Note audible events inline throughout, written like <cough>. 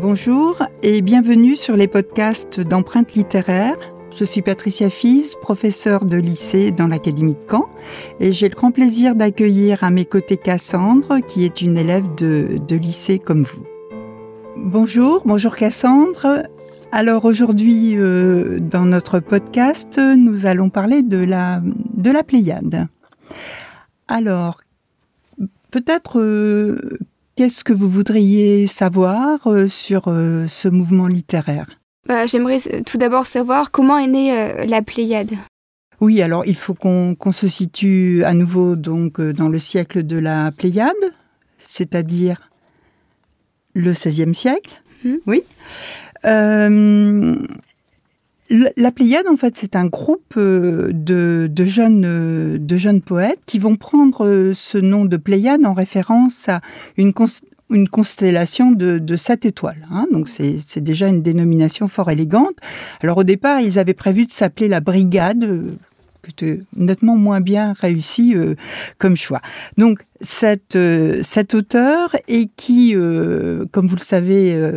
Bonjour et bienvenue sur les podcasts d'empreintes littéraires. Je suis Patricia Fils, professeure de lycée dans l'Académie de Caen et j'ai le grand plaisir d'accueillir à mes côtés Cassandre qui est une élève de, lycée comme vous. Bonjour, bonjour Cassandre. Alors aujourd'hui euh, dans notre podcast nous allons parler de la, de la Pléiade. Alors peut-être euh, Qu'est-ce que vous voudriez savoir euh, sur euh, ce mouvement littéraire? Bah, J'aimerais tout d'abord savoir comment est née euh, la Pléiade. Oui, alors il faut qu'on se situe à nouveau donc dans le siècle de la Pléiade, c'est-à-dire le XVIe siècle. Mmh. Oui. La Pléiade, en fait, c'est un groupe de, de, jeunes, de jeunes poètes qui vont prendre ce nom de Pléiade en référence à une, constellation de, sept étoiles. Hein. Donc c'est déjà une dénomination fort élégante. Alors au départ, ils avaient prévu de s'appeler la Brigade, nettement moins bien réussi euh, comme choix. Donc euh, cet auteur et qui, euh, comme vous le savez,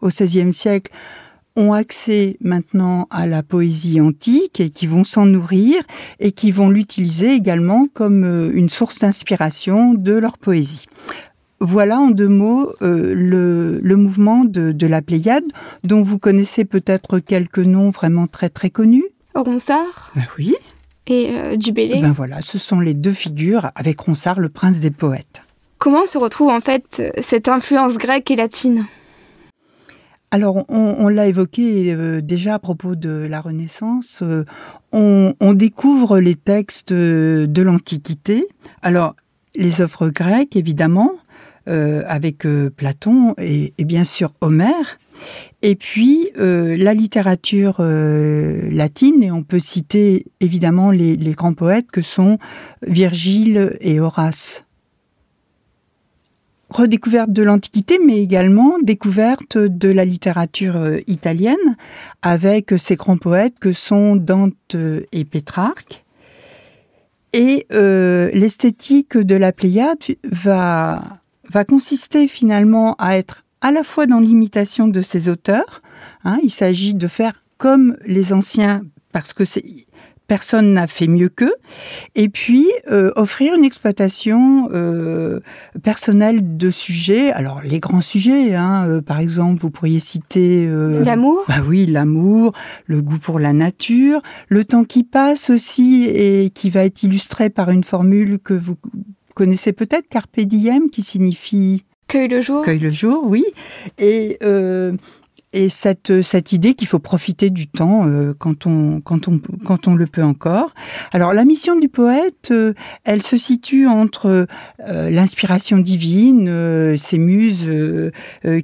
au XVIe siècle, ont accès maintenant à la poésie antique et qui vont s'en nourrir et qui vont l'utiliser également comme euh, une source d'inspiration de leur poésie. Voilà en deux mots euh, le, mouvement de, la Pléiade, dont vous connaissez peut-être quelques noms vraiment très très connus. Ronsard ben Oui. Et euh, Dubélé Ben voilà, ce sont les deux figures avec Ronsard, le prince des poètes. Comment se retrouve en fait cette influence grecque et latine? Alors, on, l'a évoqué euh, déjà à propos de la Renaissance. Euh, on, découvre les textes de l'Antiquité. Alors, les œuvres grecques, évidemment, euh, avec Platon et, bien sûr Homère. Et puis la littérature latine, et on peut citer évidemment les grands poètes que sont Virgile et Horace redécouverte de l'Antiquité, mais également découverte de la littérature euh, italienne, avec ces grands poètes que sont Dante et Pétrarque. Et euh, l'esthétique de la Pléiade va, va consister finalement à être à la fois dans l'imitation de ces auteurs, hein, il s'agit de faire comme les anciens, parce que c'est personne n'a fait mieux qu'eux, et puis euh, offrir une exploitation euh, personnelle de sujets. Alors les grands sujets, hein, euh, par exemple, vous pourriez citer l'amour. Bah oui, l'amour, le goût pour la nature, le temps qui passe aussi et qui va être illustré par une formule que vous connaissez peut-être, carpe diem, qui signifie Cueille le jour. Cueille le jour, oui. Et et cette, cette idée qu'il faut profiter du temps euh, quand, on, quand, on, quand on le peut encore. Alors la mission du poète, euh, elle se situe entre euh, l'inspiration divine, ses muses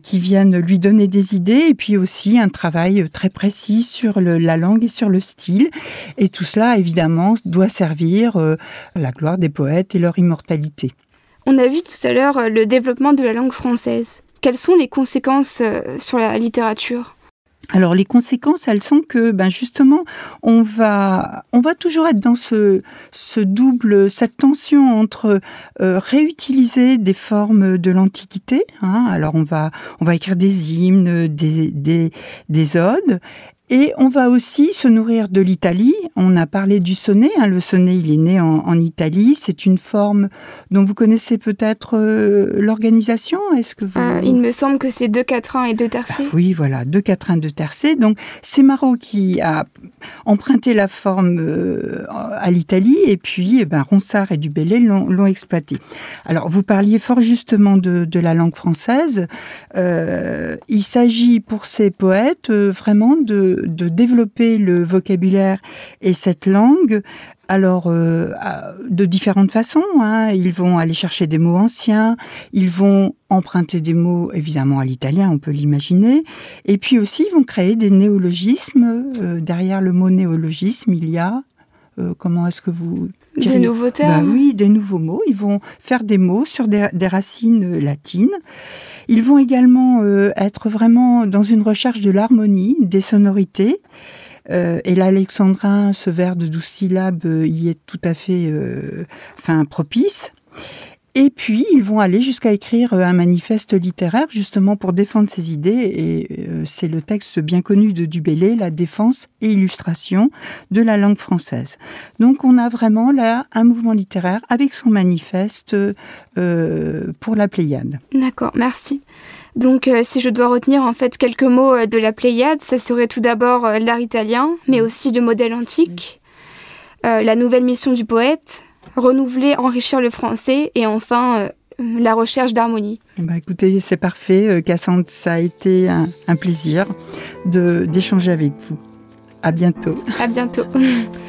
qui viennent lui donner des idées, et puis aussi un travail très précis sur la langue et sur le style. Et tout cela, évidemment, doit servir la gloire des poètes et leur immortalité. On a vu tout à l'heure le développement de la langue française. Quelles sont les conséquences euh, sur la littérature? Alors les conséquences, elles sont que, ben justement, on va, on va toujours être dans ce, double, cette tension entre euh, réutiliser des formes de l'Antiquité. Hein, alors on va, on va écrire des hymnes, des, des, des odes, et on va aussi se nourrir de l'Italie. On a parlé du sonnet. Hein. Le sonnet, il est né en, Italie. C'est une forme dont vous connaissez peut-être euh, l'organisation. Est-ce que vous... Euh, il me semble que c'est deux quatrains et deux tercets. Bah oui, voilà, deux quatrains, deux tercets. Donc c'est Marot qui a emprunté la forme euh, à l'Italie et puis eh ben, Ronsard et Dubélé l'ont exploité. Alors vous parliez fort justement de, de la langue française. il s'agit pour ces poètes vraiment de de, développer le vocabulaire et cette langue alors, euh, de différentes façons. Hein. Ils vont aller chercher des mots anciens, ils vont emprunter des mots évidemment à l'italien, on peut l'imaginer, et puis aussi ils vont créer des néologismes. Euh, derrière le mot néologisme, il y a euh, comment est-ce que vous des nouveaux termes bah Oui, des nouveaux mots. Ils vont faire des mots sur des, des racines latines. Ils vont également euh, être vraiment dans une recherche de l'harmonie, des sonorités. Euh, et l'alexandrin, ce vers de douze syllabes, euh, y est tout à fait enfin, propice. Et puis, ils vont aller jusqu'à écrire un manifeste littéraire, justement pour défendre ces idées. Et c'est le texte bien connu de Dubélé, La défense et illustration de la langue française. Donc, on a vraiment là un mouvement littéraire avec son manifeste pour la Pléiade. D'accord, merci. Donc, euh, si je dois retenir en fait quelques mots euh, de la Pléiade, ça serait tout d'abord euh, l'art italien, mais mm. aussi le modèle antique, la nouvelle mission du poète, renouveler, enrichir le français, et enfin la recherche d'harmonie. Bah écoutez, c'est parfait, Cassandre, ça a été un, un plaisir d'échanger avec vous. À bientôt. À bientôt. <laughs>